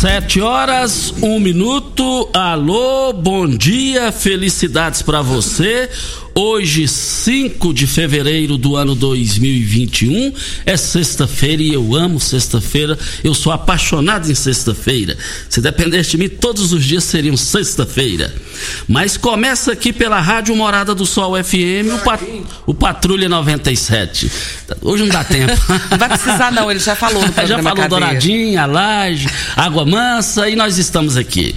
Sete horas, um minuto. Alô, bom dia, felicidades para você. Hoje, 5 de fevereiro do ano 2021, é sexta-feira e eu amo sexta-feira. Eu sou apaixonado em sexta-feira. Se dependesse de mim, todos os dias seriam sexta-feira. Mas começa aqui pela Rádio Morada do Sol FM, o, pat, o Patrulha 97. Hoje não dá tempo. Não vai precisar, não, ele já falou Já falou Cadeia. Douradinha, Laje, Água Mansa e nós estamos aqui.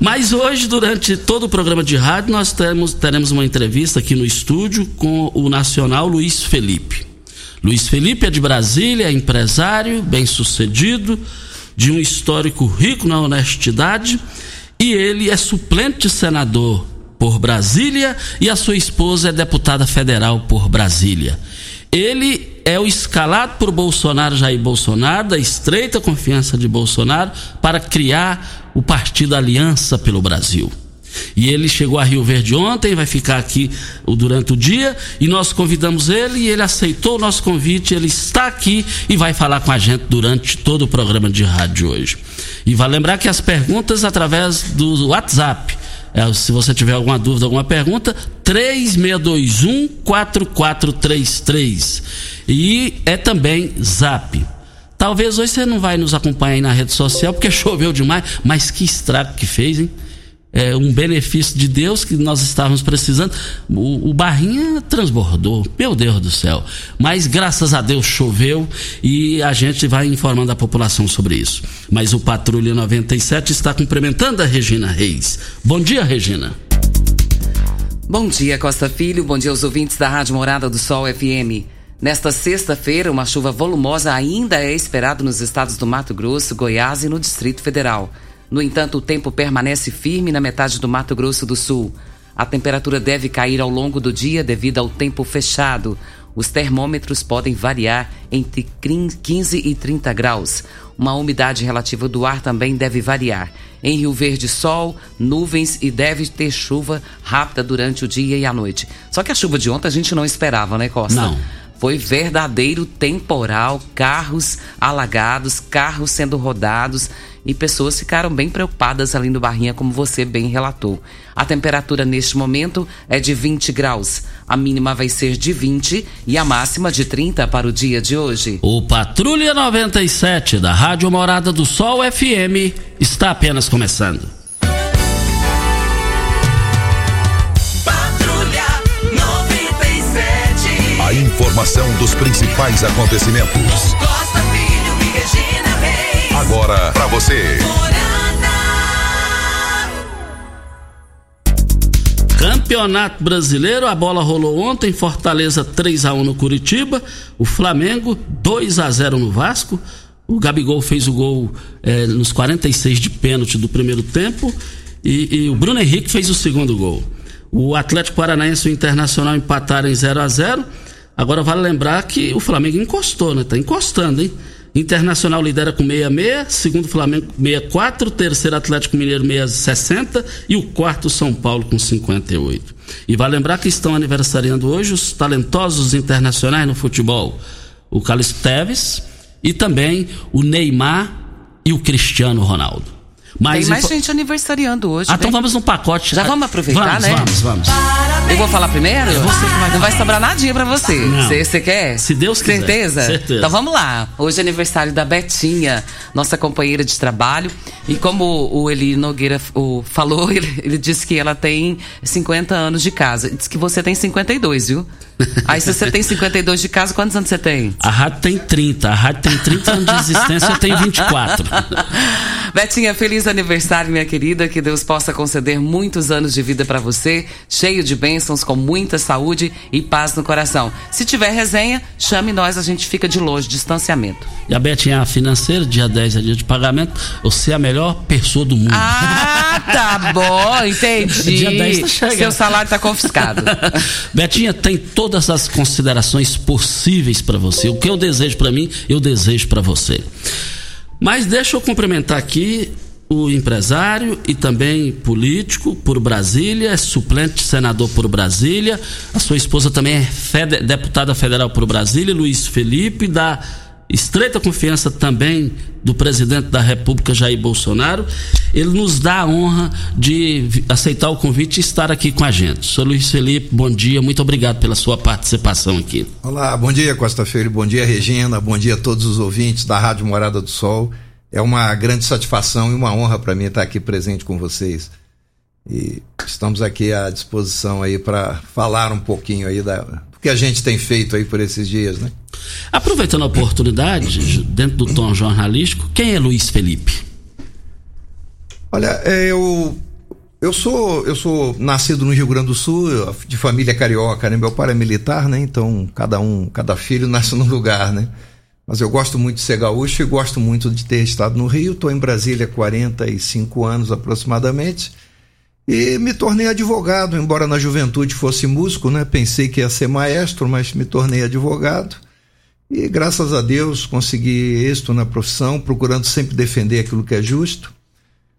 Mas hoje, durante todo o programa de rádio, nós teremos, teremos uma entrevista aqui no estúdio com o nacional Luiz Felipe. Luiz Felipe é de Brasília, é empresário, bem sucedido, de um histórico rico na honestidade, e ele é suplente senador por Brasília e a sua esposa é deputada federal por Brasília. Ele é o escalado por Bolsonaro, Jair Bolsonaro, da estreita confiança de Bolsonaro, para criar o partido Aliança pelo Brasil. E ele chegou a Rio Verde ontem, vai ficar aqui durante o dia, e nós convidamos ele e ele aceitou o nosso convite, ele está aqui e vai falar com a gente durante todo o programa de rádio hoje. E vai lembrar que as perguntas através do WhatsApp. É, se você tiver alguma dúvida, alguma pergunta, 3621 4433. E é também Zap. Talvez hoje você não vai nos acompanhar aí na rede social porque choveu demais, mas que estrago que fez, hein? É um benefício de Deus que nós estávamos precisando. O, o Barrinha transbordou, meu Deus do céu. Mas graças a Deus choveu e a gente vai informando a população sobre isso. Mas o Patrulha 97 está cumprimentando a Regina Reis. Bom dia, Regina. Bom dia, Costa Filho. Bom dia aos ouvintes da Rádio Morada do Sol FM. Nesta sexta-feira, uma chuva volumosa ainda é esperada nos estados do Mato Grosso, Goiás e no Distrito Federal. No entanto, o tempo permanece firme na metade do Mato Grosso do Sul. A temperatura deve cair ao longo do dia devido ao tempo fechado. Os termômetros podem variar entre 15 e 30 graus. Uma umidade relativa do ar também deve variar. Em Rio Verde, sol, nuvens e deve ter chuva rápida durante o dia e a noite. Só que a chuva de ontem a gente não esperava, né, Costa? Não. Foi verdadeiro temporal, carros alagados, carros sendo rodados e pessoas ficaram bem preocupadas ali no Barrinha, como você bem relatou. A temperatura neste momento é de 20 graus. A mínima vai ser de 20 e a máxima de 30 para o dia de hoje. O Patrulha 97 da Rádio Morada do Sol FM está apenas começando. Informação dos principais acontecimentos. Costa Filho e Regina Reis. Agora para você. Campeonato Brasileiro, a bola rolou ontem, Fortaleza 3 a 1 no Curitiba, o Flamengo 2 a 0 no Vasco. O Gabigol fez o gol eh, nos 46 de pênalti do primeiro tempo e, e o Bruno Henrique fez o segundo gol. O Atlético Paranaense e o Internacional empataram em 0 a 0 Agora vale lembrar que o Flamengo encostou, né? Tá encostando, hein? Internacional lidera com 66, segundo Flamengo 64, terceiro Atlético Mineiro 60 e o quarto São Paulo com 58. E vai lembrar que estão aniversariando hoje os talentosos internacionais no futebol, o Carlos Teves e também o Neymar e o Cristiano Ronaldo. Mas Tem mais info... gente aniversariando hoje. Ah, então vamos no pacote. Já vamos aproveitar, vamos, né? Vamos, vamos. Eu vou falar primeiro? É você que vai Não vai sobrar nadinha pra você. Você quer? Se Deus quiser. Certeza? Certeza. Então vamos lá. Hoje é aniversário da Betinha, nossa companheira de trabalho. E como o Eli Nogueira o, falou, ele, ele disse que ela tem 50 anos de casa. Diz que você tem 52, viu? Aí se você tem 52 de casa, quantos anos você tem? A rádio tem 30. A rádio tem 30 anos de existência, eu tenho 24. Betinha, feliz aniversário, minha querida. Que Deus possa conceder muitos anos de vida para você, cheio de bênçãos, com muita saúde e paz no coração. Se tiver resenha, chame nós, a gente fica de longe, distanciamento. E a Betinha financeira, dia 10 é dia de pagamento. Você é a melhor pessoa do mundo. Ah, tá bom, entendi. dia 10 tá chegando. Seu salário tá confiscado. Betinha, tem todas as considerações possíveis para você. O que eu desejo para mim, eu desejo para você. Mas deixa eu cumprimentar aqui o empresário e também político por Brasília, é suplente senador por Brasília. A sua esposa também é fede deputada federal por Brasília, Luiz Felipe, da estreita confiança também do presidente da República, Jair Bolsonaro. Ele nos dá a honra de aceitar o convite e estar aqui com a gente. Sr. Luiz Felipe, bom dia, muito obrigado pela sua participação aqui. Olá, bom dia, Costa Feira, bom dia, Regina, bom dia a todos os ouvintes da Rádio Morada do Sol. É uma grande satisfação e uma honra para mim estar aqui presente com vocês. E estamos aqui à disposição aí para falar um pouquinho aí da, do que a gente tem feito aí por esses dias, né? Aproveitando a oportunidade, dentro do tom jornalístico, quem é Luiz Felipe? Olha, é, eu eu sou eu sou nascido no Rio Grande do Sul, de família carioca, né? Meu pai é militar, né? Então cada um, cada filho nasce num lugar, né? Mas eu gosto muito de ser gaúcho e gosto muito de ter estado no Rio. Estou em Brasília há 45 anos aproximadamente. E me tornei advogado, embora na juventude fosse músico, né? Pensei que ia ser maestro, mas me tornei advogado. E graças a Deus consegui êxito na profissão, procurando sempre defender aquilo que é justo.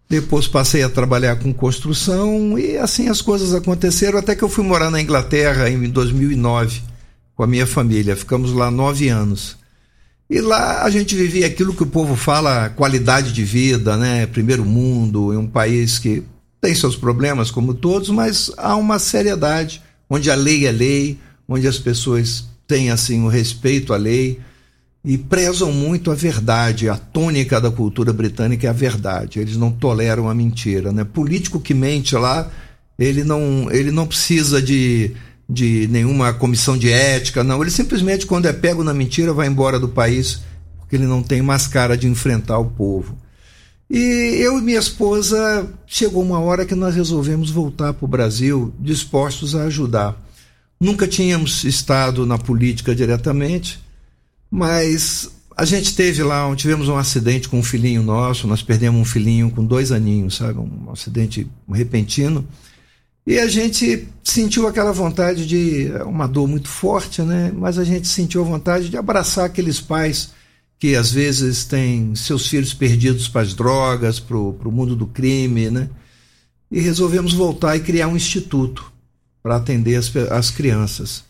Depois passei a trabalhar com construção e assim as coisas aconteceram até que eu fui morar na Inglaterra em 2009 com a minha família. Ficamos lá nove anos. E lá a gente vivia aquilo que o povo fala, qualidade de vida, né? Primeiro mundo, em um país que tem seus problemas, como todos, mas há uma seriedade, onde a lei é lei, onde as pessoas têm assim o respeito à lei e prezam muito a verdade. A tônica da cultura britânica é a verdade. Eles não toleram a mentira, né? Político que mente lá, ele não, ele não precisa de de nenhuma comissão de ética, não. Ele simplesmente, quando é pego na mentira, vai embora do país, porque ele não tem mais cara de enfrentar o povo. E eu e minha esposa, chegou uma hora que nós resolvemos voltar para o Brasil, dispostos a ajudar. Nunca tínhamos estado na política diretamente, mas a gente teve lá, tivemos um acidente com um filhinho nosso, nós perdemos um filhinho com dois aninhos, sabe? Um acidente repentino. E a gente sentiu aquela vontade de. uma dor muito forte, né? Mas a gente sentiu a vontade de abraçar aqueles pais que às vezes têm seus filhos perdidos para as drogas, para o mundo do crime, né? E resolvemos voltar e criar um instituto para atender as, as crianças.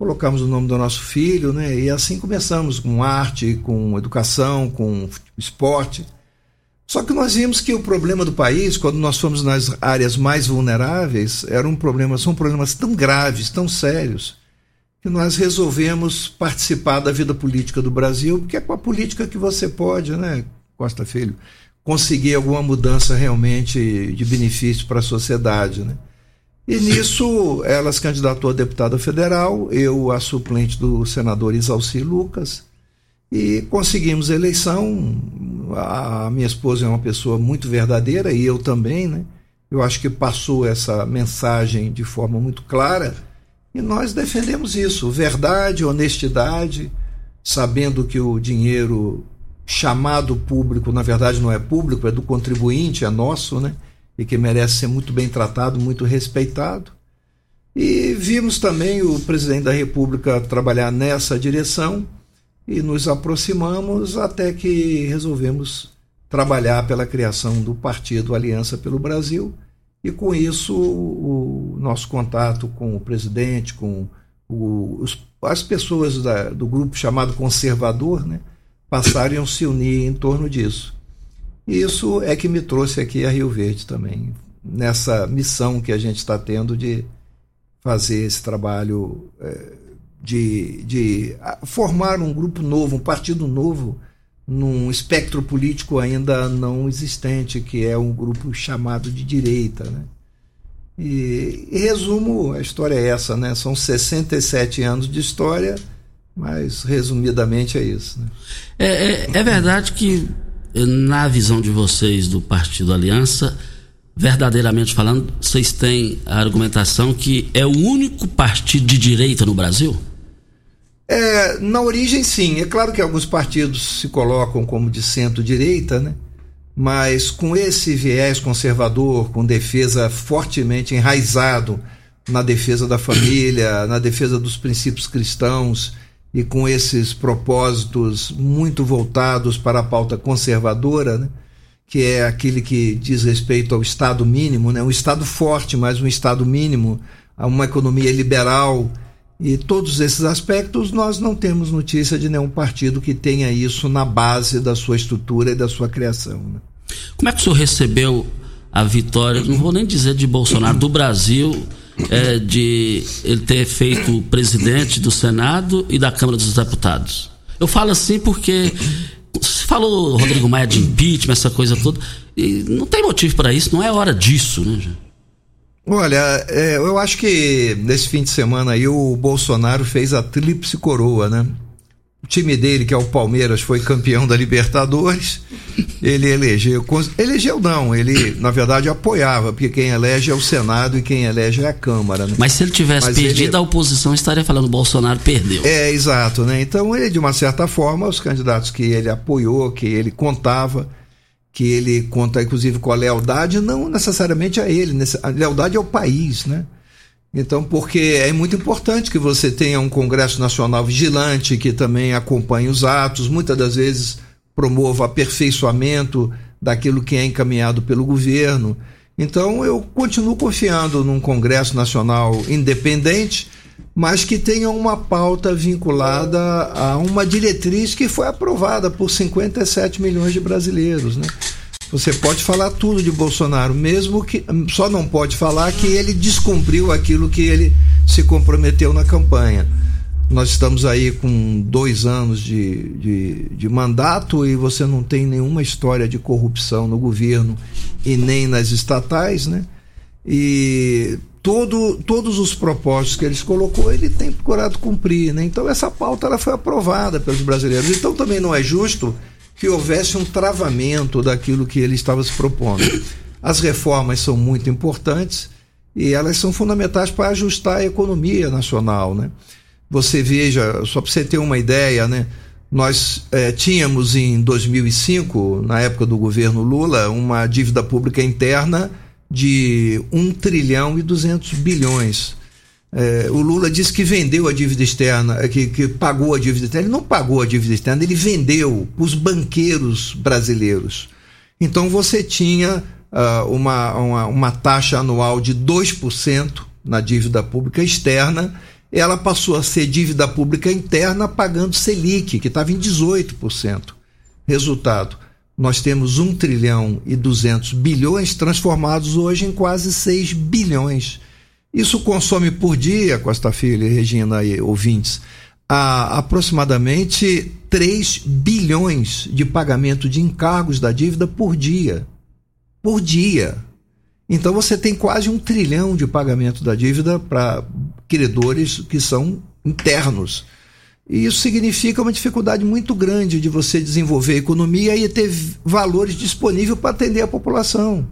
Colocamos o nome do nosso filho, né? E assim começamos com arte, com educação, com esporte. Só que nós vimos que o problema do país, quando nós fomos nas áreas mais vulneráveis, era um problema, são problemas tão graves, tão sérios, que nós resolvemos participar da vida política do Brasil, porque é com a política que você pode, né, Costa Filho, conseguir alguma mudança realmente de benefício para a sociedade, né? E nisso ela se candidatou a deputada federal, eu a suplente do senador Isalci Lucas, e conseguimos a eleição. A minha esposa é uma pessoa muito verdadeira e eu também, né? Eu acho que passou essa mensagem de forma muito clara e nós defendemos isso: verdade, honestidade, sabendo que o dinheiro chamado público, na verdade, não é público, é do contribuinte, é nosso, né? E que merece ser muito bem tratado, muito respeitado. E vimos também o presidente da República trabalhar nessa direção e nos aproximamos até que resolvemos trabalhar pela criação do partido Aliança pelo Brasil e com isso o, nosso contato com o presidente, com o, os, as pessoas da, do grupo chamado conservador, né, passaram a se unir em torno disso. Isso é que me trouxe aqui a Rio Verde também, nessa missão que a gente está tendo de fazer esse trabalho é, de, de formar um grupo novo, um partido novo, num espectro político ainda não existente, que é um grupo chamado de direita. Né? E, e resumo, a história é essa, né? São 67 anos de história, mas resumidamente é isso. Né? É, é, é verdade que, na visão de vocês do Partido Aliança, verdadeiramente falando, vocês têm a argumentação que é o único partido de direita no Brasil? É, na origem, sim. É claro que alguns partidos se colocam como de centro-direita, né? mas com esse viés conservador, com defesa fortemente enraizado na defesa da família, na defesa dos princípios cristãos e com esses propósitos muito voltados para a pauta conservadora, né? que é aquele que diz respeito ao Estado mínimo, né? um Estado forte, mas um Estado mínimo, a uma economia liberal. E todos esses aspectos nós não temos notícia de nenhum partido que tenha isso na base da sua estrutura e da sua criação. Né? Como é que o senhor recebeu a vitória, não vou nem dizer de Bolsonaro, do Brasil, é, de ele ter feito presidente do Senado e da Câmara dos Deputados? Eu falo assim porque se falou Rodrigo Maia de impeachment, essa coisa toda, e não tem motivo para isso, não é hora disso, né? Olha, é, eu acho que nesse fim de semana aí o Bolsonaro fez a tríplice coroa, né? O time dele, que é o Palmeiras, foi campeão da Libertadores. Ele elegeu. Elegeu não, ele, na verdade, apoiava, porque quem elege é o Senado e quem elege é a Câmara. Né? Mas se ele tivesse Mas perdido, ele... a oposição estaria falando Bolsonaro perdeu. É, exato, né? Então, ele, de uma certa forma, os candidatos que ele apoiou, que ele contava, que ele conta, inclusive, com a lealdade, não necessariamente a ele, a lealdade ao país, né? Então, porque é muito importante que você tenha um Congresso Nacional vigilante que também acompanhe os atos, muitas das vezes promova aperfeiçoamento daquilo que é encaminhado pelo governo. Então, eu continuo confiando num Congresso Nacional independente, mas que tenha uma pauta vinculada a uma diretriz que foi aprovada por 57 milhões de brasileiros, né? Você pode falar tudo de Bolsonaro, mesmo que só não pode falar que ele descumpriu aquilo que ele se comprometeu na campanha. Nós estamos aí com dois anos de, de, de mandato e você não tem nenhuma história de corrupção no governo e nem nas estatais, né? E todo, todos os propósitos que eles colocou, ele tem procurado cumprir, né? Então essa pauta ela foi aprovada pelos brasileiros. Então também não é justo que houvesse um travamento daquilo que ele estava se propondo. As reformas são muito importantes e elas são fundamentais para ajustar a economia nacional, né? Você veja, só para você ter uma ideia, né? Nós é, tínhamos em 2005, na época do governo Lula, uma dívida pública interna de 1 trilhão e 200 bilhões. É, o Lula disse que vendeu a dívida externa, é, que, que pagou a dívida externa. Ele não pagou a dívida externa, ele vendeu os banqueiros brasileiros. Então você tinha uh, uma, uma, uma, taxa anual de 2% na dívida pública externa, ela passou a ser dívida pública interna pagando Selic, que estava em 18%. Resultado, nós temos 1 trilhão e 200 bilhões transformados hoje em quase 6 bilhões isso consome por dia, Costa Filho Regina e ouvintes, aproximadamente 3 bilhões de pagamento de encargos da dívida por dia. Por dia. Então você tem quase um trilhão de pagamento da dívida para credores que são internos. E isso significa uma dificuldade muito grande de você desenvolver a economia e ter valores disponíveis para atender a população.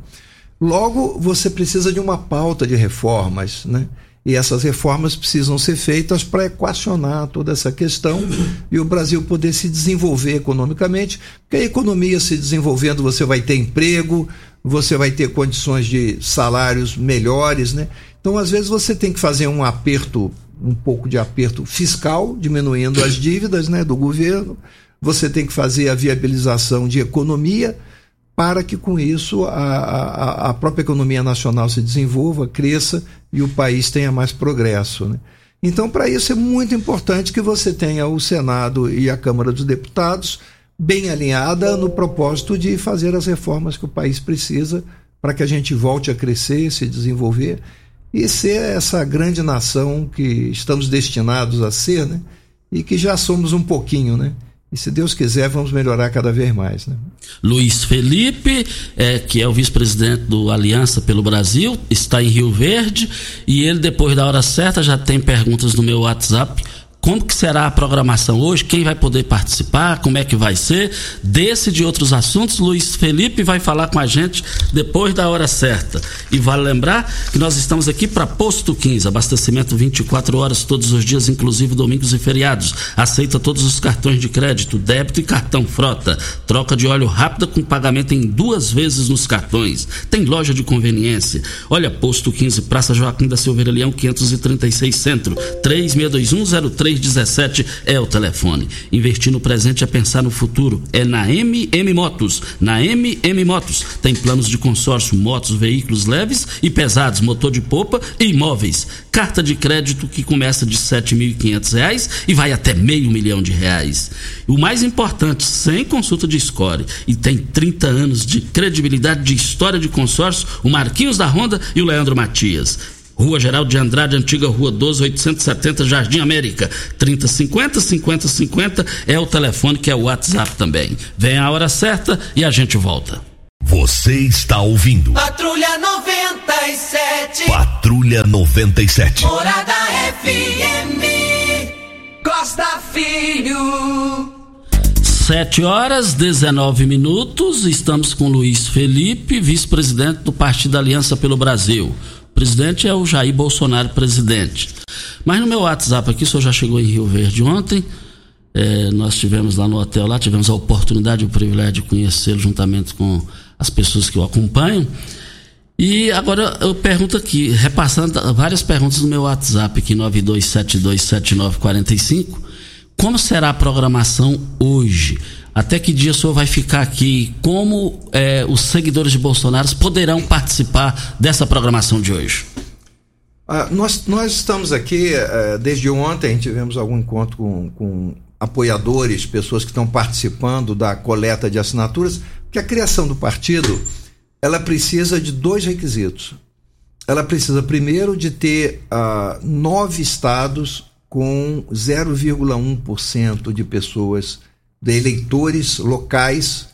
Logo, você precisa de uma pauta de reformas, né? E essas reformas precisam ser feitas para equacionar toda essa questão e o Brasil poder se desenvolver economicamente, porque a economia se desenvolvendo, você vai ter emprego, você vai ter condições de salários melhores, né? Então, às vezes, você tem que fazer um aperto um pouco de aperto fiscal, diminuindo as dívidas né, do governo. Você tem que fazer a viabilização de economia para que com isso a, a, a própria economia nacional se desenvolva, cresça e o país tenha mais progresso. Né? Então, para isso é muito importante que você tenha o Senado e a Câmara dos Deputados bem alinhada no propósito de fazer as reformas que o país precisa para que a gente volte a crescer, se desenvolver e ser essa grande nação que estamos destinados a ser, né? E que já somos um pouquinho, né? E se Deus quiser, vamos melhorar cada vez mais. Né? Luiz Felipe, é, que é o vice-presidente do Aliança pelo Brasil, está em Rio Verde e ele, depois da hora certa, já tem perguntas no meu WhatsApp como que será a programação hoje, quem vai poder participar, como é que vai ser, desse e de outros assuntos, Luiz Felipe vai falar com a gente depois da hora certa. E vale lembrar que nós estamos aqui para Posto 15, abastecimento 24 horas todos os dias, inclusive domingos e feriados. Aceita todos os cartões de crédito, débito e cartão frota. Troca de óleo rápida com pagamento em duas vezes nos cartões. Tem loja de conveniência. Olha, Posto 15, Praça Joaquim da Silveira Leão, 536 Centro, 362103 3317 é o telefone. Investir no presente é pensar no futuro. É na MM Motos. Na MM Motos tem planos de consórcio, motos, veículos leves e pesados, motor de popa e imóveis. Carta de crédito que começa de R$ 7.500 e vai até meio milhão de reais. O mais importante, sem consulta de score. E tem 30 anos de credibilidade de história de consórcio, o Marquinhos da Honda e o Leandro Matias. Rua Geraldo de Andrade, antiga Rua 12, 870, Jardim América. 3050 5050 é o telefone que é o WhatsApp também. Vem a hora certa e a gente volta. Você está ouvindo. Patrulha 97. Patrulha 97. Morada FM. Costa Filho. 7 horas 19 minutos. Estamos com Luiz Felipe, vice-presidente do Partido Aliança pelo Brasil presidente é o Jair Bolsonaro presidente. Mas no meu WhatsApp aqui, o senhor já chegou em Rio Verde ontem. É, nós tivemos lá no hotel, lá tivemos a oportunidade e o privilégio de conhecê-lo juntamente com as pessoas que o acompanham. E agora eu pergunto aqui, repassando várias perguntas no meu WhatsApp aqui, 92727945. Como será a programação hoje? Até que dia o senhor vai ficar aqui? Como é, os seguidores de Bolsonaro poderão participar dessa programação de hoje? Ah, nós, nós estamos aqui, eh, desde ontem, tivemos algum encontro com, com apoiadores, pessoas que estão participando da coleta de assinaturas, que a criação do partido ela precisa de dois requisitos. Ela precisa, primeiro, de ter ah, nove estados com 0,1% de pessoas de eleitores locais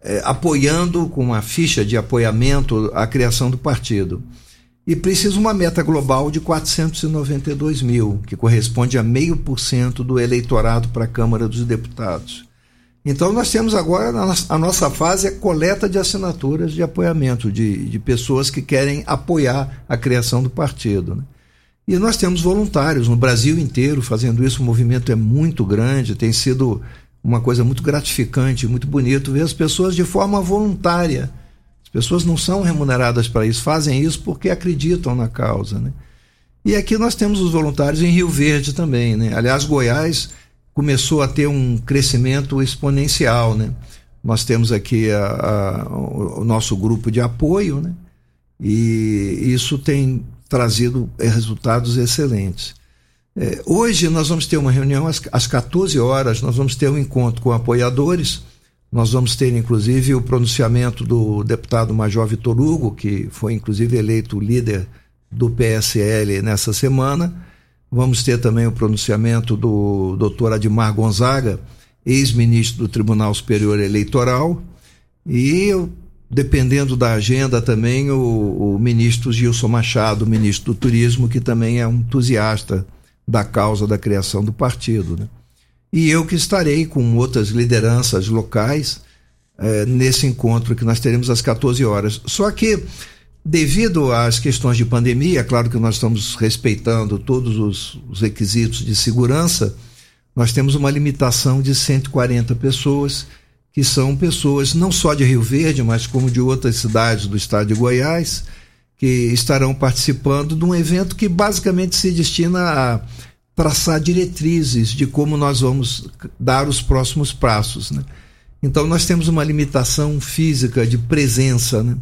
eh, apoiando com uma ficha de apoiamento a criação do partido. E precisa uma meta global de 492 mil, que corresponde a meio por cento do eleitorado para a Câmara dos Deputados. Então nós temos agora a nossa fase é coleta de assinaturas de apoiamento de, de pessoas que querem apoiar a criação do partido. Né? E nós temos voluntários no Brasil inteiro fazendo isso. O movimento é muito grande, tem sido uma coisa muito gratificante, muito bonito ver as pessoas de forma voluntária. As pessoas não são remuneradas para isso, fazem isso porque acreditam na causa, né? E aqui nós temos os voluntários em Rio Verde também, né? Aliás, Goiás começou a ter um crescimento exponencial, né? Nós temos aqui a, a, o nosso grupo de apoio, né? E isso tem trazido resultados excelentes. É, hoje nós vamos ter uma reunião às, às 14 horas, nós vamos ter um encontro com apoiadores, nós vamos ter inclusive o pronunciamento do deputado Major Vitor Hugo, que foi inclusive eleito líder do PSL nessa semana. Vamos ter também o pronunciamento do doutor Admar Gonzaga, ex-ministro do Tribunal Superior Eleitoral, e dependendo da agenda também o, o ministro Gilson Machado, ministro do Turismo, que também é um entusiasta da causa da criação do partido. Né? E eu que estarei com outras lideranças locais é, nesse encontro que nós teremos às 14 horas. Só que, devido às questões de pandemia, é claro que nós estamos respeitando todos os, os requisitos de segurança, nós temos uma limitação de 140 pessoas, que são pessoas não só de Rio Verde, mas como de outras cidades do estado de Goiás que estarão participando de um evento que basicamente se destina a traçar diretrizes de como nós vamos dar os próximos passos. Né? Então, nós temos uma limitação física de presença, né?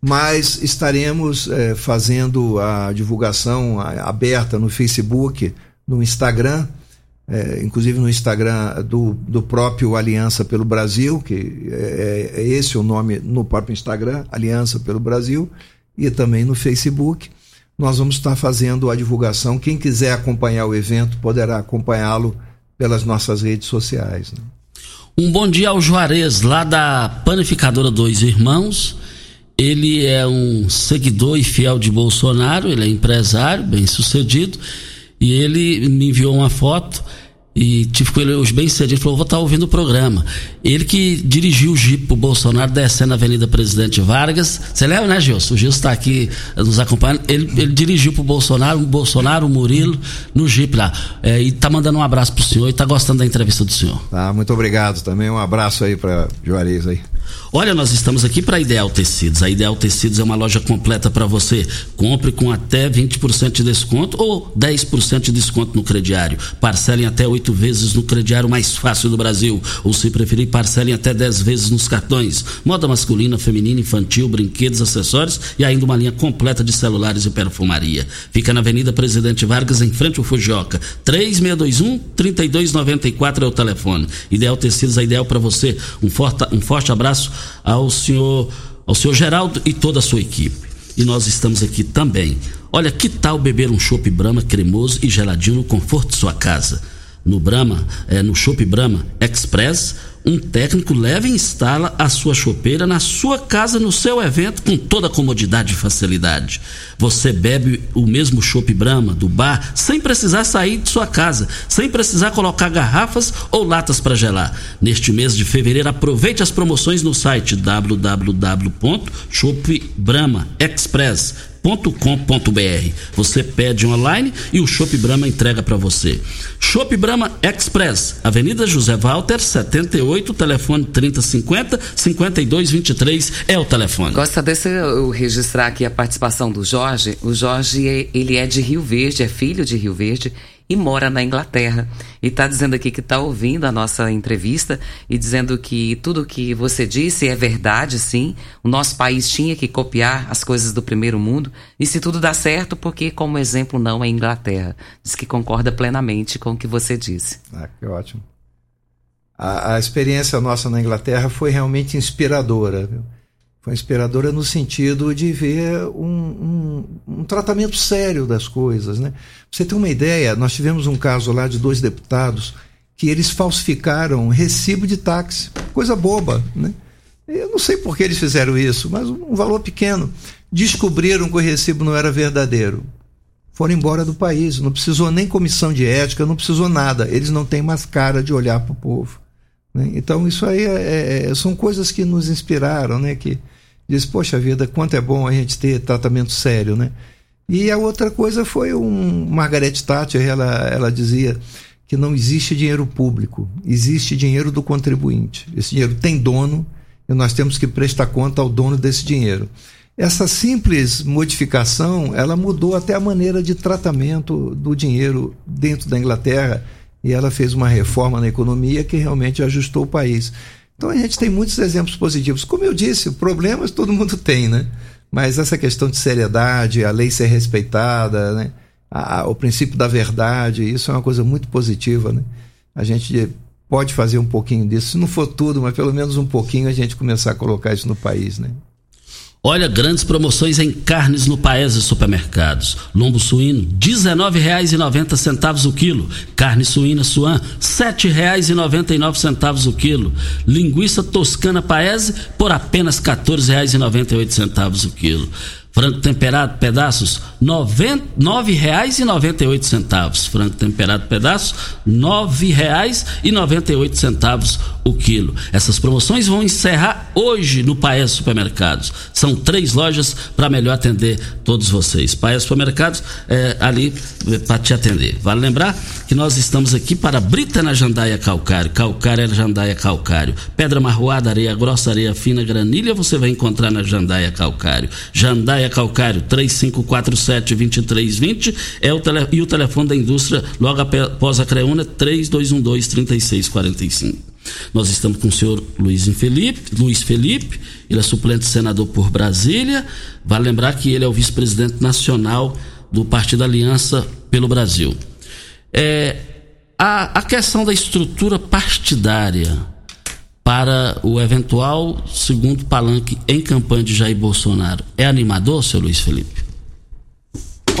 mas estaremos é, fazendo a divulgação aberta no Facebook, no Instagram, é, inclusive no Instagram do, do próprio Aliança pelo Brasil, que é, é esse o nome no próprio Instagram, Aliança pelo Brasil, e também no Facebook nós vamos estar fazendo a divulgação. Quem quiser acompanhar o evento poderá acompanhá-lo pelas nossas redes sociais. Né? Um bom dia ao Juarez, lá da Panificadora Dois Irmãos. Ele é um seguidor e fiel de Bolsonaro, ele é empresário, bem sucedido, e ele me enviou uma foto e tive com ele hoje bem cedo. Ele falou: vou estar tá ouvindo o programa. Ele que dirigiu o Jeep pro Bolsonaro descendo a Avenida Presidente Vargas. Você lembra, né, Gilson? O Gilson está aqui nos acompanhando. Ele, ele dirigiu pro Bolsonaro, o Bolsonaro, o Murilo, no Jeep lá. É, e tá mandando um abraço pro senhor e tá gostando da entrevista do senhor. Tá, muito obrigado também. Um abraço aí para Juarez aí. Olha, nós estamos aqui para Ideal Tecidos. A Ideal Tecidos é uma loja completa para você. Compre com até 20% de desconto ou 10% de desconto no crediário. Parcelem até oito vezes no crediário mais fácil do Brasil. Ou se preferir, parcelem até 10 vezes nos cartões. Moda masculina, feminina, infantil, brinquedos, acessórios e ainda uma linha completa de celulares e perfumaria. Fica na Avenida Presidente Vargas, em frente ao Fujioka. 3621 3294 é o telefone. Ideal Tecidos é ideal para você. Um forte, um forte abraço abraço ao senhor, ao senhor Geraldo e toda a sua equipe. E nós estamos aqui também. Olha, que tal beber um chopp Brahma cremoso e geladinho no conforto de sua casa? No Brahma, é, no Chopp Brahma Express, um técnico leva e instala a sua chopeira na sua casa, no seu evento, com toda comodidade e facilidade. Você bebe o mesmo chopp Brahma do bar sem precisar sair de sua casa, sem precisar colocar garrafas ou latas para gelar. Neste mês de fevereiro, aproveite as promoções no site www.shopbrahmaexpress com.br. Você pede online e o Shop Brahma entrega para você. Shop Brahma Express, Avenida José Walter, 78, telefone 3050 5223 é o telefone. Gosta desse eu registrar aqui a participação do Jorge. O Jorge, ele é de Rio Verde, é filho de Rio Verde e mora na Inglaterra. E está dizendo aqui que está ouvindo a nossa entrevista e dizendo que tudo que você disse é verdade, sim. O nosso país tinha que copiar as coisas do primeiro mundo. E se tudo dá certo, porque como exemplo não é Inglaterra. Diz que concorda plenamente com o que você disse. Ah, que ótimo. A, a experiência nossa na Inglaterra foi realmente inspiradora. Viu? Foi inspiradora no sentido de ver um, um, um tratamento sério das coisas. Né? Pra você ter uma ideia, nós tivemos um caso lá de dois deputados que eles falsificaram recibo de táxi. Coisa boba, né? Eu não sei por que eles fizeram isso, mas um valor pequeno. Descobriram que o recibo não era verdadeiro. Foram embora do país. Não precisou nem comissão de ética, não precisou nada. Eles não têm mais cara de olhar para o povo. Né? Então, isso aí é, é, são coisas que nos inspiraram, né? Que, diz, poxa vida, quanto é bom a gente ter tratamento sério, né? E a outra coisa foi um Margaret Thatcher, ela, ela dizia que não existe dinheiro público, existe dinheiro do contribuinte. Esse dinheiro tem dono e nós temos que prestar conta ao dono desse dinheiro. Essa simples modificação, ela mudou até a maneira de tratamento do dinheiro dentro da Inglaterra e ela fez uma reforma na economia que realmente ajustou o país. Então a gente tem muitos exemplos positivos. Como eu disse, problemas todo mundo tem, né? Mas essa questão de seriedade, a lei ser respeitada, né? A, o princípio da verdade, isso é uma coisa muito positiva, né? A gente pode fazer um pouquinho disso, se não for tudo, mas pelo menos um pouquinho a gente começar a colocar isso no país, né? Olha, grandes promoções em carnes no Paese Supermercados. Lombo suíno, R$ 19,90 o quilo. Carne suína suan, R$ 7,99 o quilo. Linguiça toscana Paese, por apenas R$ 14,98 o quilo. Frango temperado, pedaços, R$ 9,98. Frango temperado, pedaços, R$ 9,98 o quilo. Essas promoções vão encerrar hoje no Paes Supermercados. São três lojas para melhor atender todos vocês. Paes Supermercados é ali é, para te atender. Vale lembrar que nós estamos aqui para Brita na Jandaia Calcário. Calcário é Jandaia Calcário. Pedra marroada, areia grossa, areia fina, granilha, você vai encontrar na Jandaia Calcário. Jandaia Calcário, 3547 372320 é o tele, e o telefone da indústria logo após a Creuna 3212-3645. Nós estamos com o senhor Luiz Felipe, Luiz Felipe, ele é suplente senador por Brasília. Vale lembrar que ele é o vice-presidente nacional do Partido Aliança pelo Brasil. É, a, a questão da estrutura partidária para o eventual segundo palanque em campanha de Jair Bolsonaro é animador, seu Luiz Felipe?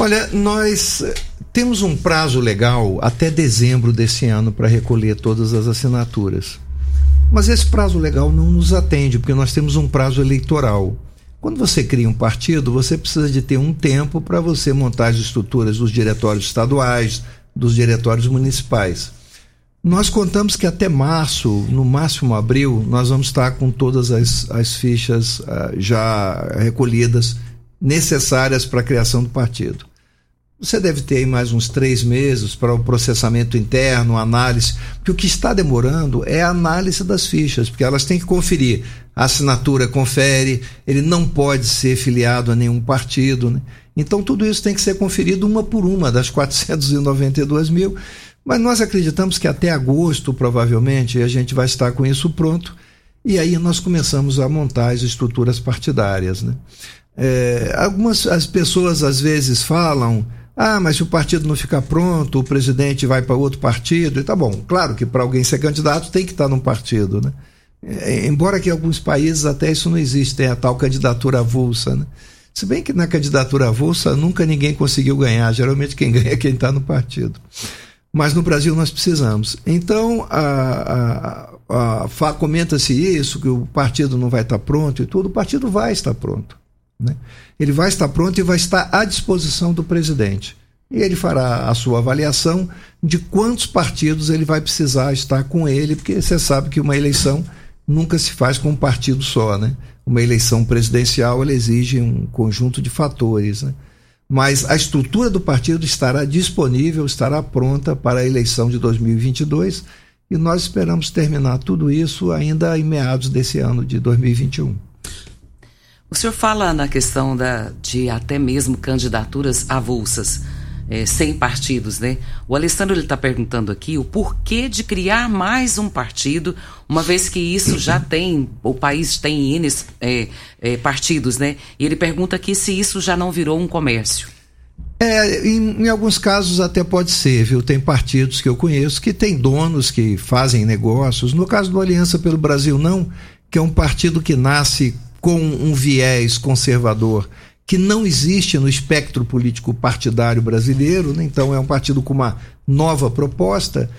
Olha, nós eh, temos um prazo legal até dezembro desse ano para recolher todas as assinaturas. Mas esse prazo legal não nos atende, porque nós temos um prazo eleitoral. Quando você cria um partido, você precisa de ter um tempo para você montar as estruturas dos diretórios estaduais, dos diretórios municipais. Nós contamos que até março, no máximo abril, nós vamos estar com todas as, as fichas uh, já recolhidas necessárias para a criação do partido. Você deve ter aí mais uns três meses para o processamento interno, análise, porque o que está demorando é a análise das fichas, porque elas têm que conferir. A assinatura confere, ele não pode ser filiado a nenhum partido. Né? Então, tudo isso tem que ser conferido uma por uma das 492 mil. Mas nós acreditamos que até agosto, provavelmente, a gente vai estar com isso pronto. E aí nós começamos a montar as estruturas partidárias. Né? É, algumas as pessoas às vezes falam ah, mas se o partido não ficar pronto, o presidente vai para outro partido. E tá bom, claro que para alguém ser candidato tem que estar num partido, né? É, embora que em alguns países até isso não existe, tem a tal candidatura avulsa, né? Se bem que na candidatura avulsa nunca ninguém conseguiu ganhar, geralmente quem ganha é quem está no partido. Mas no Brasil nós precisamos. Então, a, a, a comenta-se isso, que o partido não vai estar pronto e tudo, o partido vai estar pronto. Né? Ele vai estar pronto e vai estar à disposição do presidente. E ele fará a sua avaliação de quantos partidos ele vai precisar estar com ele, porque você sabe que uma eleição nunca se faz com um partido só, né? Uma eleição presidencial ela exige um conjunto de fatores, né? Mas a estrutura do partido estará disponível, estará pronta para a eleição de 2022 e nós esperamos terminar tudo isso ainda em meados desse ano de 2021. O senhor fala na questão da, de até mesmo candidaturas avulsas, é, sem partidos, né? O Alessandro está perguntando aqui o porquê de criar mais um partido, uma vez que isso já tem, o país tem N é, é, partidos, né? E ele pergunta aqui se isso já não virou um comércio. É, em, em, alguns casos até pode ser, viu? Tem partidos que eu conheço que têm donos que fazem negócios. No caso do Aliança pelo Brasil, não, que é um partido que nasce com um viés conservador que não existe no espectro político partidário brasileiro, né? então é um partido com uma nova proposta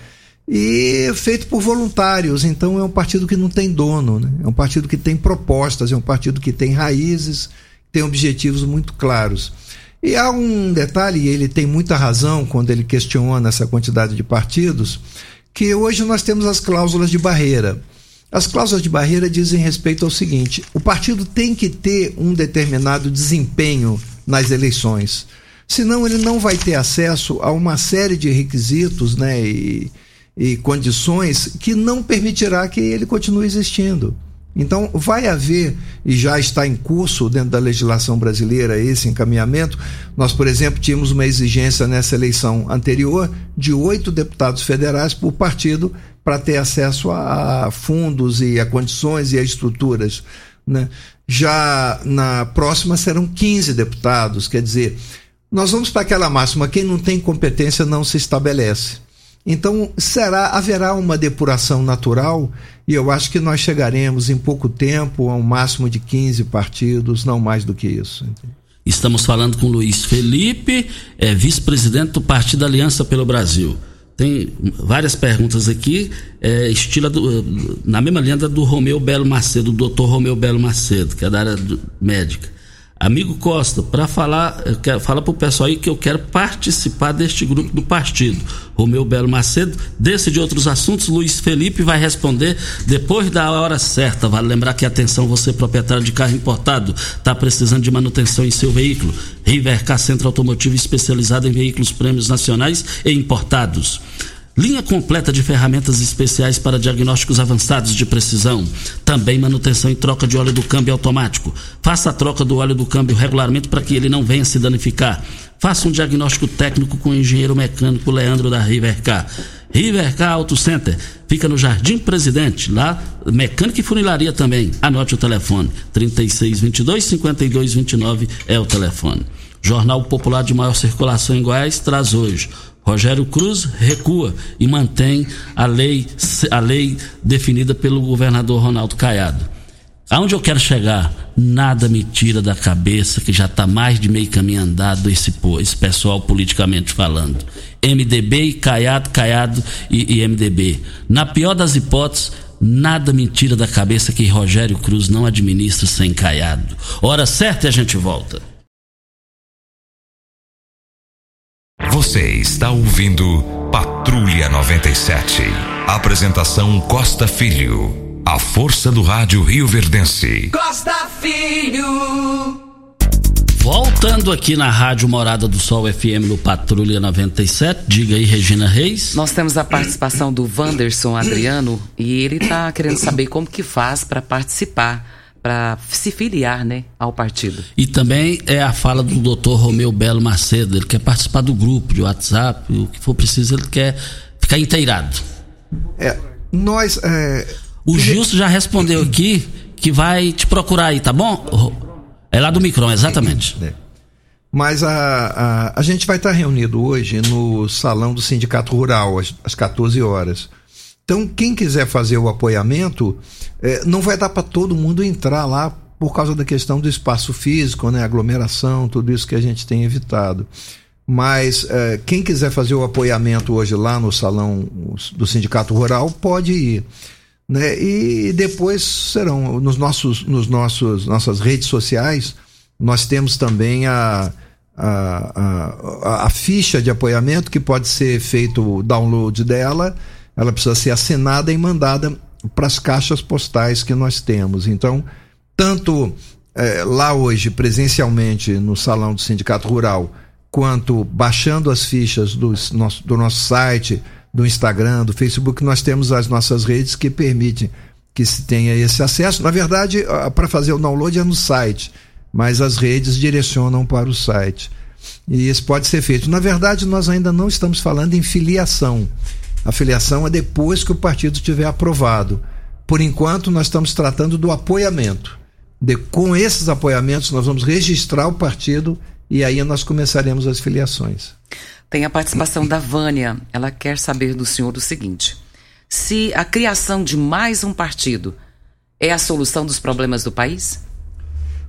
e feito por voluntários, então é um partido que não tem dono, né? é um partido que tem propostas, é um partido que tem raízes, tem objetivos muito claros. E há um detalhe, e ele tem muita razão quando ele questiona essa quantidade de partidos, que hoje nós temos as cláusulas de barreira. As cláusulas de barreira dizem respeito ao seguinte: o partido tem que ter um determinado desempenho nas eleições. Senão, ele não vai ter acesso a uma série de requisitos né, e, e condições que não permitirá que ele continue existindo. Então, vai haver, e já está em curso dentro da legislação brasileira esse encaminhamento. Nós, por exemplo, tínhamos uma exigência nessa eleição anterior de oito deputados federais por partido para ter acesso a fundos e a condições e a estruturas. Né? Já na próxima serão 15 deputados, quer dizer, nós vamos para aquela máxima: quem não tem competência não se estabelece. Então, será haverá uma depuração natural e eu acho que nós chegaremos em pouco tempo a um máximo de 15 partidos, não mais do que isso. Estamos falando com Luiz Felipe, é, vice-presidente do Partido Aliança pelo Brasil. Tem várias perguntas aqui, é, estilo do, na mesma linha do Romeu Belo Macedo, do doutor Romeu Belo Macedo, que é da área médica. Amigo Costa, para falar, quero, fala para o pessoal aí que eu quero participar deste grupo do partido. Romeu Belo Macedo, desse de outros assuntos, Luiz Felipe vai responder depois da hora certa. Vale lembrar que, atenção, você proprietário de carro importado, está precisando de manutenção em seu veículo. Rivercar Centro Automotivo especializado em veículos prêmios nacionais e importados. Linha completa de ferramentas especiais para diagnósticos avançados de precisão. Também manutenção e troca de óleo do câmbio automático. Faça a troca do óleo do câmbio regularmente para que ele não venha se danificar. Faça um diagnóstico técnico com o engenheiro mecânico Leandro da Rivercar. Rivercar Auto Center. Fica no Jardim Presidente, lá, mecânica e funilaria também. Anote o telefone: 3622 5229 é o telefone. Jornal Popular de maior circulação em Goiás traz hoje. Rogério Cruz recua e mantém a lei, a lei definida pelo governador Ronaldo Caiado. Aonde eu quero chegar? Nada me tira da cabeça que já está mais de meio caminho andado esse, esse pessoal politicamente falando. MDB e Caiado, Caiado e, e MDB. Na pior das hipóteses, nada me tira da cabeça que Rogério Cruz não administra sem Caiado. Hora certa e a gente volta. Você está ouvindo Patrulha 97. Apresentação Costa Filho. A força do rádio Rio Verdense. Costa Filho. Voltando aqui na Rádio Morada do Sol FM no Patrulha 97, diga aí, Regina Reis. Nós temos a participação do Wanderson Adriano e ele está querendo saber como que faz para participar para se filiar né, ao partido. E também é a fala do doutor Romeu Belo Macedo, ele quer participar do grupo de WhatsApp, o que for preciso, ele quer ficar inteirado. É, nós. É... O Gilson já respondeu aqui que vai te procurar aí, tá bom? É lá do Micron, exatamente. É. Mas a, a, a gente vai estar reunido hoje no salão do Sindicato Rural, às, às 14 horas. Então, quem quiser fazer o apoiamento, é, não vai dar para todo mundo entrar lá por causa da questão do espaço físico, né, aglomeração, tudo isso que a gente tem evitado. Mas é, quem quiser fazer o apoiamento hoje lá no salão do Sindicato Rural pode ir. Né? E depois serão nos nossos, nos nossos nossas redes sociais, nós temos também a, a, a, a ficha de apoiamento que pode ser feito o download dela ela precisa ser assinada e mandada para as caixas postais que nós temos. Então, tanto é, lá hoje, presencialmente, no salão do Sindicato Rural, quanto baixando as fichas do nosso, do nosso site, do Instagram, do Facebook, nós temos as nossas redes que permitem que se tenha esse acesso. Na verdade, para fazer o download é no site, mas as redes direcionam para o site. E isso pode ser feito. Na verdade, nós ainda não estamos falando em filiação. A filiação é depois que o partido tiver aprovado. Por enquanto, nós estamos tratando do apoiamento. De, com esses apoiamentos, nós vamos registrar o partido e aí nós começaremos as filiações. Tem a participação da Vânia. Ela quer saber do senhor o seguinte: se a criação de mais um partido é a solução dos problemas do país?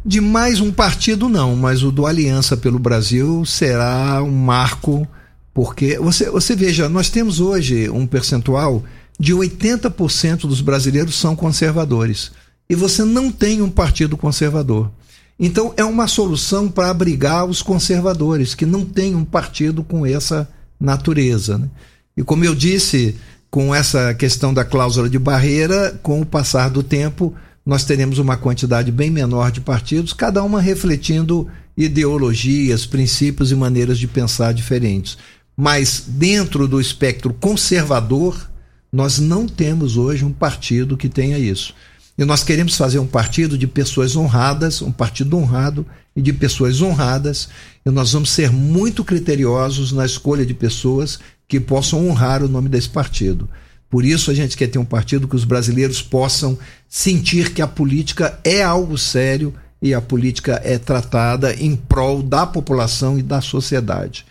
De mais um partido, não, mas o do Aliança pelo Brasil será um marco porque você, você veja, nós temos hoje um percentual de 80% dos brasileiros são conservadores. E você não tem um partido conservador. Então é uma solução para abrigar os conservadores, que não têm um partido com essa natureza. Né? E como eu disse, com essa questão da cláusula de barreira, com o passar do tempo, nós teremos uma quantidade bem menor de partidos, cada uma refletindo ideologias, princípios e maneiras de pensar diferentes. Mas dentro do espectro conservador, nós não temos hoje um partido que tenha isso. E nós queremos fazer um partido de pessoas honradas, um partido honrado e de pessoas honradas, e nós vamos ser muito criteriosos na escolha de pessoas que possam honrar o nome desse partido. Por isso a gente quer ter um partido que os brasileiros possam sentir que a política é algo sério e a política é tratada em prol da população e da sociedade.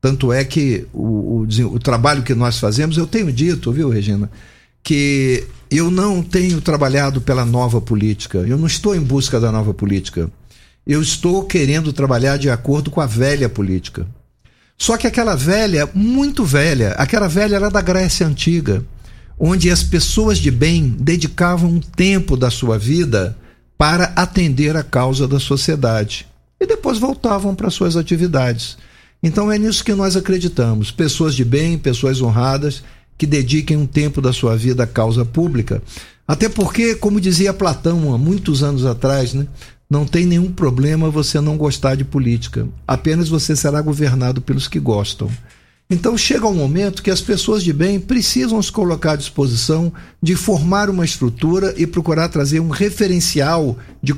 Tanto é que o, o, o, trabalho que nós fazemos, eu tenho dito, viu, Regina, que eu não tenho trabalhado pela nova política, eu não estou em busca da nova política. Eu estou querendo trabalhar de acordo com a velha política. Só que aquela velha, muito velha, aquela velha era da Grécia Antiga, onde as pessoas de bem dedicavam um tempo da sua vida para atender a causa da sociedade e depois voltavam para suas atividades. Então é nisso que nós acreditamos. Pessoas de bem, pessoas honradas, que dediquem um tempo da sua vida à causa pública. Até porque, como dizia Platão há muitos anos atrás, né, não tem nenhum problema você não gostar de política. Apenas você será governado pelos que gostam. Então chega um momento que as pessoas de bem precisam se colocar à disposição de formar uma estrutura e procurar trazer um referencial de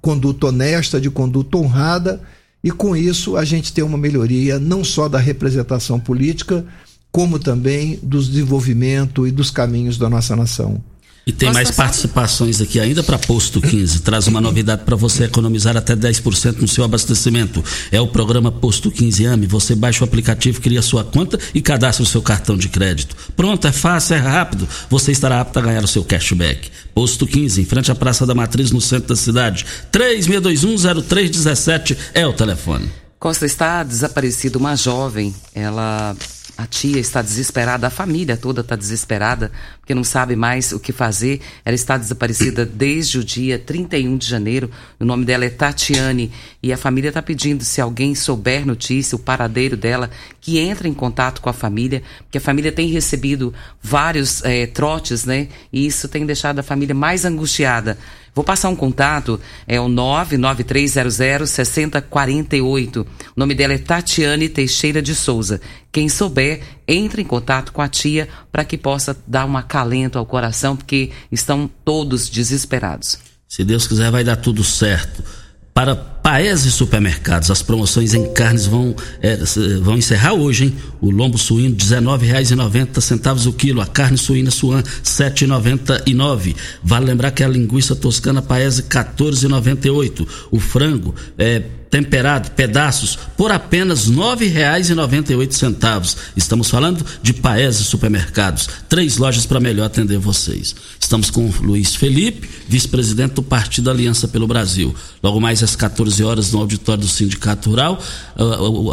conduta honesta, de conduta honrada, e com isso a gente ter uma melhoria não só da representação política, como também do desenvolvimento e dos caminhos da nossa nação. E tem mais participações aqui ainda para Posto 15. Traz uma novidade para você economizar até 10% no seu abastecimento. É o programa Posto 15 AME. Você baixa o aplicativo, cria sua conta e cadastra o seu cartão de crédito. Pronto, é fácil, é rápido. Você estará apto a ganhar o seu cashback. Posto 15, em frente à Praça da Matriz, no centro da cidade. 36210317 é o telefone. Costa está desaparecida uma jovem. Ela a tia está desesperada, a família toda está desesperada, porque não sabe mais o que fazer. Ela está desaparecida desde o dia 31 de janeiro. O nome dela é Tatiane. E a família está pedindo, se alguém souber notícia, o paradeiro dela, que entre em contato com a família, porque a família tem recebido vários é, trotes, né? E isso tem deixado a família mais angustiada. Vou passar um contato, é o 99300 6048. O nome dela é Tatiane Teixeira de Souza. Quem souber, entre em contato com a tia para que possa dar um acalento ao coração, porque estão todos desesperados. Se Deus quiser, vai dar tudo certo. Para Paese Supermercados, as promoções em carnes vão, é, vão encerrar hoje, hein? O lombo suíno, R$19,90 o quilo. A carne suína suan, R$ 7,99. Vale lembrar que a linguiça toscana Paese, R$ 14,98. O frango, é, temperado, pedaços, por apenas R$ 9,98. Estamos falando de Paese Supermercados. Três lojas para melhor atender vocês. Estamos com o Luiz Felipe, vice-presidente do Partido Aliança pelo Brasil. Logo mais às 14 horas no auditório do Sindicato Rural,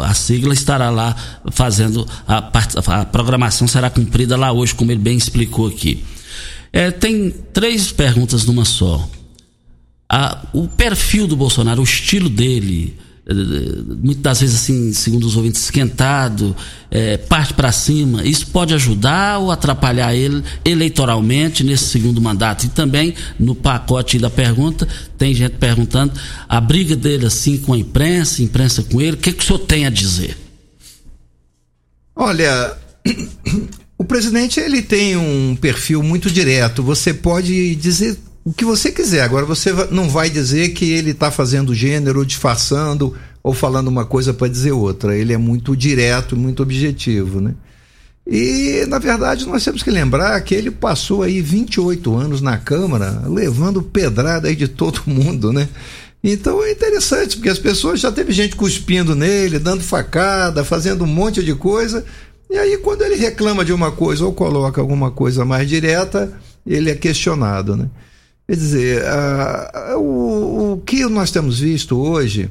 a, sigla estará lá fazendo a, a programação será cumprida lá hoje, como ele bem explicou aqui. É, tem três perguntas numa só a, o perfil do Bolsonaro, o estilo dele, muitas das vezes assim, segundo os ouvintes, esquentado, é, parte para cima, isso pode ajudar ou atrapalhar ele eleitoralmente nesse segundo mandato? E também no pacote da pergunta, tem gente perguntando a briga dele assim com a imprensa, imprensa com ele, o que, que o senhor tem a dizer? Olha, o presidente ele tem um perfil muito direto. Você pode dizer o que você quiser. Agora você não vai dizer que ele está fazendo gênero, disfarçando ou falando uma coisa para dizer outra. Ele é muito direto, muito objetivo, né? E, na verdade, nós temos que lembrar que ele passou aí 28 anos na Câmara levando pedrada aí de todo mundo, né? Então é interessante, porque as pessoas já teve gente cuspindo nele, dando facada, fazendo um monte de coisa. E aí, quando ele reclama de uma coisa ou coloca alguma coisa mais direta, ele é questionado, né? Quer dizer, o, o, que nós temos visto hoje,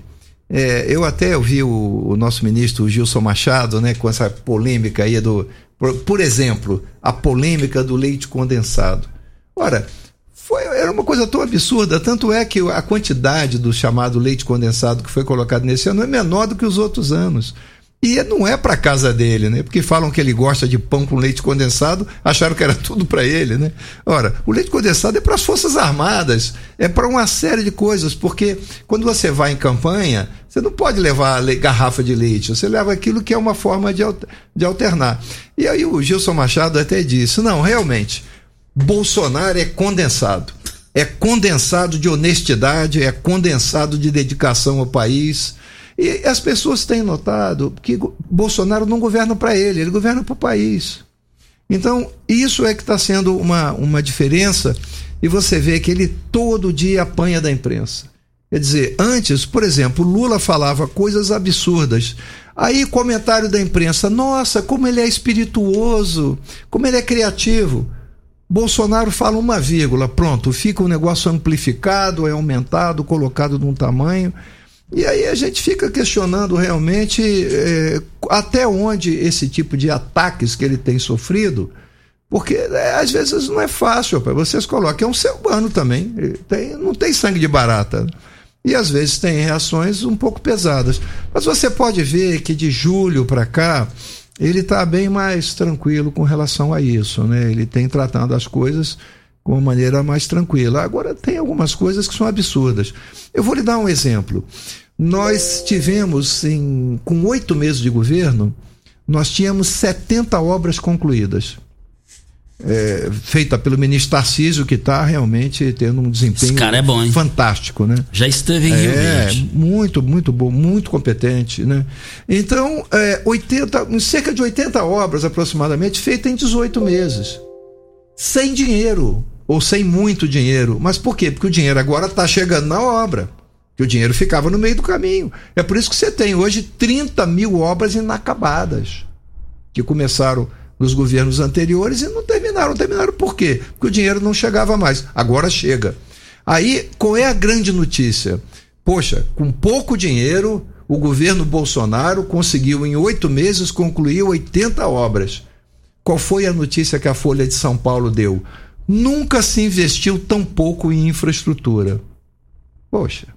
é, eu até ouvi o, o, nosso ministro Gilson Machado, né, com essa polêmica aí do, por, por exemplo, a polêmica do leite condensado. Ora, foi, era uma coisa tão absurda, tanto é que a quantidade do chamado leite condensado que foi colocado nesse ano é menor do que os outros anos. E não é para casa dele, né? Porque falam que ele gosta de pão com leite condensado, acharam que era tudo para ele, né? Ora, o leite condensado é para as Forças Armadas, é para uma série de coisas, porque quando você vai em campanha, você não pode levar garrafa de leite, você leva aquilo que é uma forma de, de alternar. E aí o Gilson Machado até disse: não, realmente, Bolsonaro é condensado. É condensado de honestidade, é condensado de dedicação ao país e as pessoas têm notado que Bolsonaro não governa para ele, ele governa para o país. Então, isso é que está sendo uma, uma diferença, e você vê que ele todo dia apanha da imprensa. Quer dizer, antes, por exemplo, Lula falava coisas absurdas. Aí, comentário da imprensa: nossa, como ele é espirituoso, como ele é criativo. Bolsonaro fala uma vírgula, pronto, fica o um negócio amplificado, é aumentado, colocado num tamanho. E aí a gente fica questionando realmente é, até onde esse tipo de ataques que ele tem sofrido, porque é, às vezes não é fácil, para vocês colocam, é um ser humano também, tem, não tem sangue de barata. E às vezes tem reações um pouco pesadas. Mas você pode ver que de julho para cá, ele está bem mais tranquilo com relação a isso, né? Ele tem tratando as coisas com uma maneira mais tranquila. Agora, tem algumas coisas que são absurdas. Eu vou lhe dar um exemplo. Nós tivemos, em, com oito meses de governo, nós tínhamos 70 obras concluídas. É, feita pelo ministro Tarcísio, que está realmente tendo um desempenho é bom, fantástico, né? Já esteve em Rio é, Verde. Muito, muito bom, muito competente, né? Então, é, 80, cerca de 80 obras aproximadamente, feitas em 18 meses. Sem dinheiro, ou sem muito dinheiro. Mas por quê? Porque o dinheiro agora está chegando na obra. Que o dinheiro ficava no meio do caminho. É por isso que você tem hoje 30 mil obras inacabadas. Que começaram nos governos anteriores e não terminaram. Terminaram por quê? Porque o dinheiro não chegava mais. Agora chega. Aí, qual é a grande notícia? Poxa, com pouco dinheiro, o governo Bolsonaro conseguiu em oito meses concluir 80 obras. Qual foi a notícia que a Folha de São Paulo deu? Nunca se investiu tão pouco em infraestrutura. Poxa.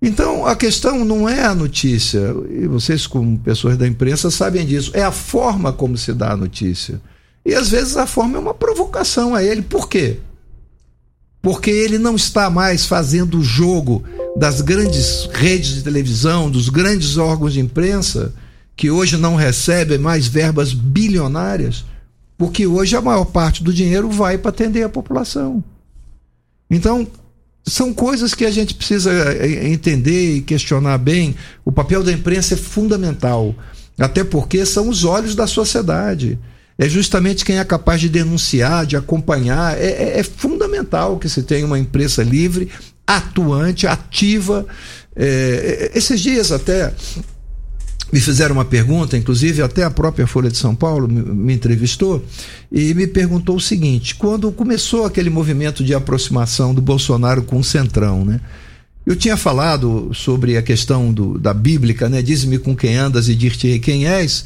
Então a questão não é a notícia, e vocês, como pessoas da imprensa, sabem disso, é a forma como se dá a notícia. E às vezes a forma é uma provocação a ele. Por quê? Porque ele não está mais fazendo o jogo das grandes redes de televisão, dos grandes órgãos de imprensa, que hoje não recebem mais verbas bilionárias, porque hoje a maior parte do dinheiro vai para atender a população. Então, são coisas que a gente precisa eh, entender e questionar bem. O papel da imprensa é fundamental, até porque são os olhos da sociedade. É justamente quem é capaz de denunciar, de acompanhar. É, é, é fundamental que se tenha uma imprensa livre, atuante, ativa. É, esses dias até me fizeram uma pergunta, inclusive até a própria Folha de São Paulo me, entrevistou e me perguntou o seguinte: quando começou aquele movimento de aproximação do Bolsonaro com o Centrão, né? Eu tinha falado sobre a questão do, da bíblica, né? Diz-me com quem andas e dir-te quem és.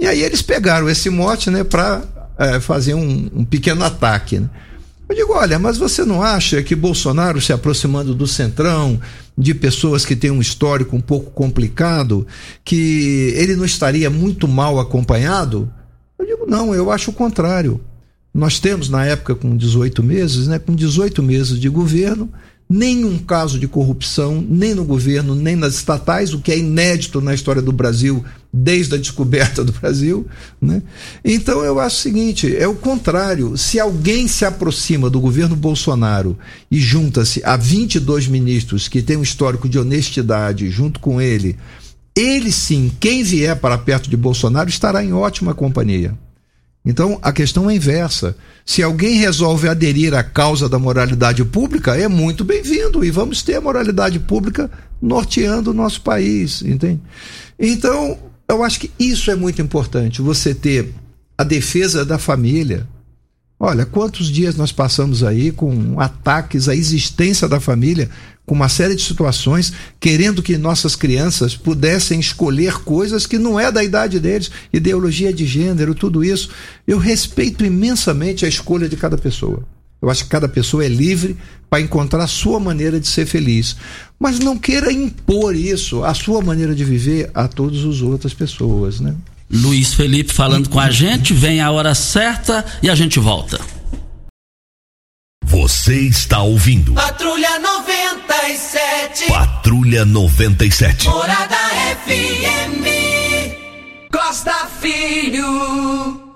E aí eles pegaram esse mote, né, para é, fazer um, um pequeno ataque. Né? Eu digo, olha, mas você não acha que Bolsonaro se aproximando do Centrão, de pessoas que têm um histórico um pouco complicado, que ele não estaria muito mal acompanhado? Eu digo, não, eu acho o contrário. Nós temos, na época, com 18 meses, né, com 18 meses de governo, nenhum caso de corrupção, nem no governo, nem nas estatais, o que é inédito na história do Brasil desde a descoberta do Brasil. Né? Então eu acho o seguinte: é o contrário. Se alguém se aproxima do governo Bolsonaro e junta-se a 22 ministros que têm um histórico de honestidade junto com ele, ele sim, quem vier para perto de Bolsonaro estará em ótima companhia. Então a questão é inversa. Se alguém resolve aderir à causa da moralidade pública, é muito bem-vindo e vamos ter a moralidade pública norteando o nosso país, entende? Então, eu acho que isso é muito importante, você ter a defesa da família. Olha, quantos dias nós passamos aí com ataques à existência da família, com uma série de situações, querendo que nossas crianças pudessem escolher coisas que não é da idade deles, ideologia de gênero, tudo isso. Eu respeito imensamente a escolha de cada pessoa. Eu acho que cada pessoa é livre para encontrar a sua maneira de ser feliz. Mas não queira impor isso, a sua maneira de viver, a todas as outras pessoas, né? Luiz Felipe falando com a gente, vem a hora certa e a gente volta. Você está ouvindo. Patrulha 97. Patrulha 97. Morada FM. Costa Filho.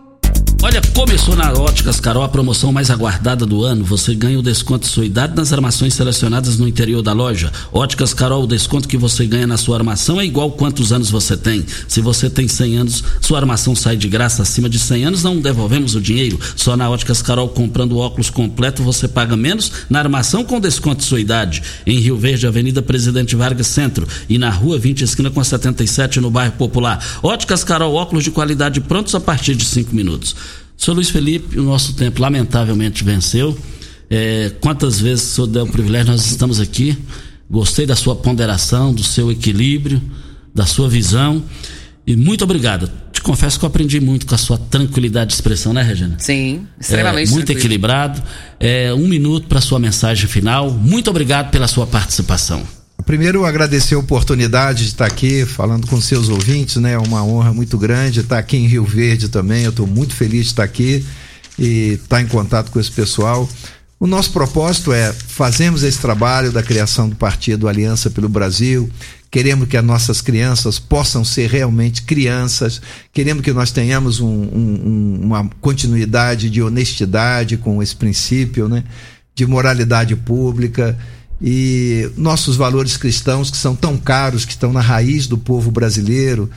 Olha, começou na Óticas Carol a promoção mais aguardada do ano. Você ganha o desconto de sua idade nas armações selecionadas no interior da loja. Óticas Carol, o desconto que você ganha na sua armação é igual quantos anos você tem. Se você tem 100 anos, sua armação sai de graça. Acima de 100 anos, não devolvemos o dinheiro. Só na Óticas Carol, comprando óculos completo, você paga menos na armação com desconto de sua idade. Em Rio Verde, Avenida Presidente Vargas Centro. E na Rua 20, esquina com a 77, no bairro Popular. Óticas Carol, óculos de qualidade prontos a partir de 5 minutos. Senhor Luiz Felipe, o nosso tempo lamentavelmente venceu. É, quantas vezes o senhor deu o privilégio, nós estamos aqui. Gostei da sua ponderação, do seu equilíbrio, da sua visão. E muito obrigado. Te confesso que eu aprendi muito com a sua tranquilidade de expressão, né, Regina? Sim, extremamente. É, muito tranquilo. equilibrado. É, um minuto para sua mensagem final. Muito obrigado pela sua participação. Primeiro, agradecer a oportunidade de estar aqui falando com seus ouvintes, né? É uma honra muito grande estar aqui em Rio Verde também. Eu estou muito feliz de estar aqui e estar em contato com esse pessoal. O nosso propósito é fazermos esse trabalho da criação do partido Aliança pelo Brasil, queremos que as nossas crianças possam ser realmente crianças, queremos que nós tenhamos um, um, uma continuidade de honestidade com esse princípio, né? de moralidade pública e nossos valores cristãos que são tão caros, que estão na raiz do povo brasileiro.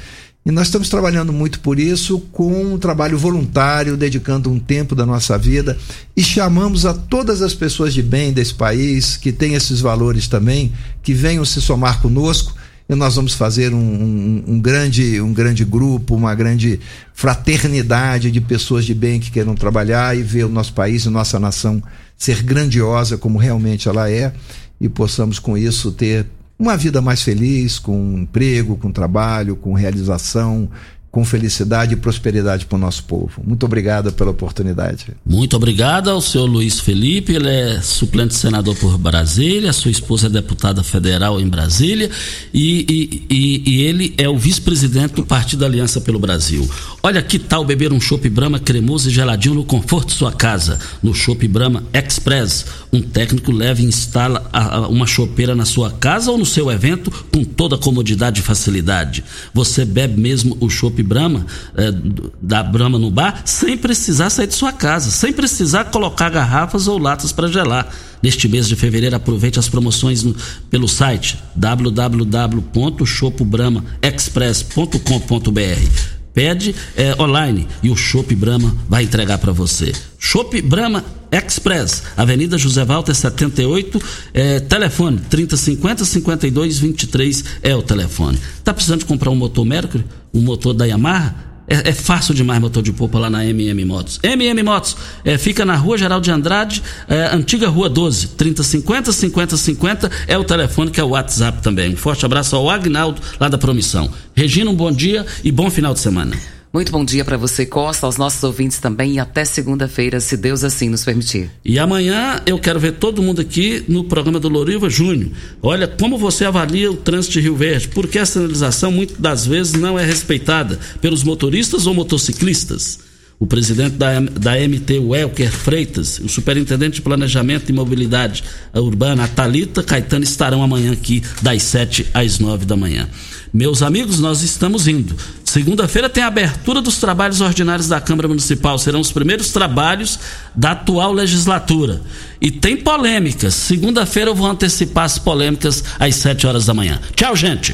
E nós estamos trabalhando muito por isso, com um trabalho voluntário, dedicando um tempo da nossa vida. E chamamos a todas as pessoas de bem desse país que têm esses valores também, que venham se somar conosco. E nós vamos fazer um, um, um, grande, um grande grupo, uma grande fraternidade de pessoas de bem que queiram trabalhar e ver o nosso país e nossa nação ser grandiosa como realmente ela é e possamos com isso ter uma vida mais feliz, com emprego, com trabalho, com realização, com felicidade e prosperidade para o nosso povo. Muito obrigado pela oportunidade. Muito obrigado ao senhor Luiz Felipe, ele é suplente senador por Brasília, sua esposa é deputada federal em Brasília e, e, e, e ele é o vice-presidente do Partido Aliança pelo Brasil. Olha que tal beber um chopp Brahma cremoso e geladinho no conforto de sua casa, no chopp Brahma Express. Um técnico leva e instala uma chopeira na sua casa ou no seu evento com toda a comodidade e facilidade. Você bebe mesmo o chopp Brahma, é, da Brahma no bar, sem precisar sair de sua casa, sem precisar colocar garrafas ou latas para gelar. Neste mês de fevereiro, aproveite as promoções no, pelo site www.chopobramaexpress.com.br pede é, online e o Chopp Brahma vai entregar para você. Chopp Brahma Express, Avenida José Walter 78, é, telefone 3050 5223 é o telefone. Tá precisando comprar um motor Mercury, um motor da Yamaha? É, é, fácil demais motor de polpa lá na MM Motos. MM Motos é, fica na rua Geral de Andrade, é, antiga rua 12, 3050 5050 é o telefone que é o WhatsApp também. Um forte abraço ao Agnaldo lá da Promissão. Regina, um bom dia e bom final de semana. Muito bom dia para você, Costa, aos nossos ouvintes também e até segunda-feira, se Deus assim nos permitir. E amanhã eu quero ver todo mundo aqui no programa do Loriva Júnior. Olha, como você avalia o trânsito de Rio Verde? Porque a sinalização muitas das vezes não é respeitada pelos motoristas ou motociclistas. O presidente da, da MT, Welker Freitas, o superintendente de Planejamento e Mobilidade Urbana, a Thalita Caetano, estarão amanhã aqui das 7 às 9 da manhã. Meus amigos, nós estamos indo. Segunda-feira tem a abertura dos trabalhos ordinários da Câmara Municipal. Serão os primeiros trabalhos da atual legislatura. E tem polêmicas. Segunda-feira eu vou antecipar as polêmicas às 7 horas da manhã. Tchau, gente.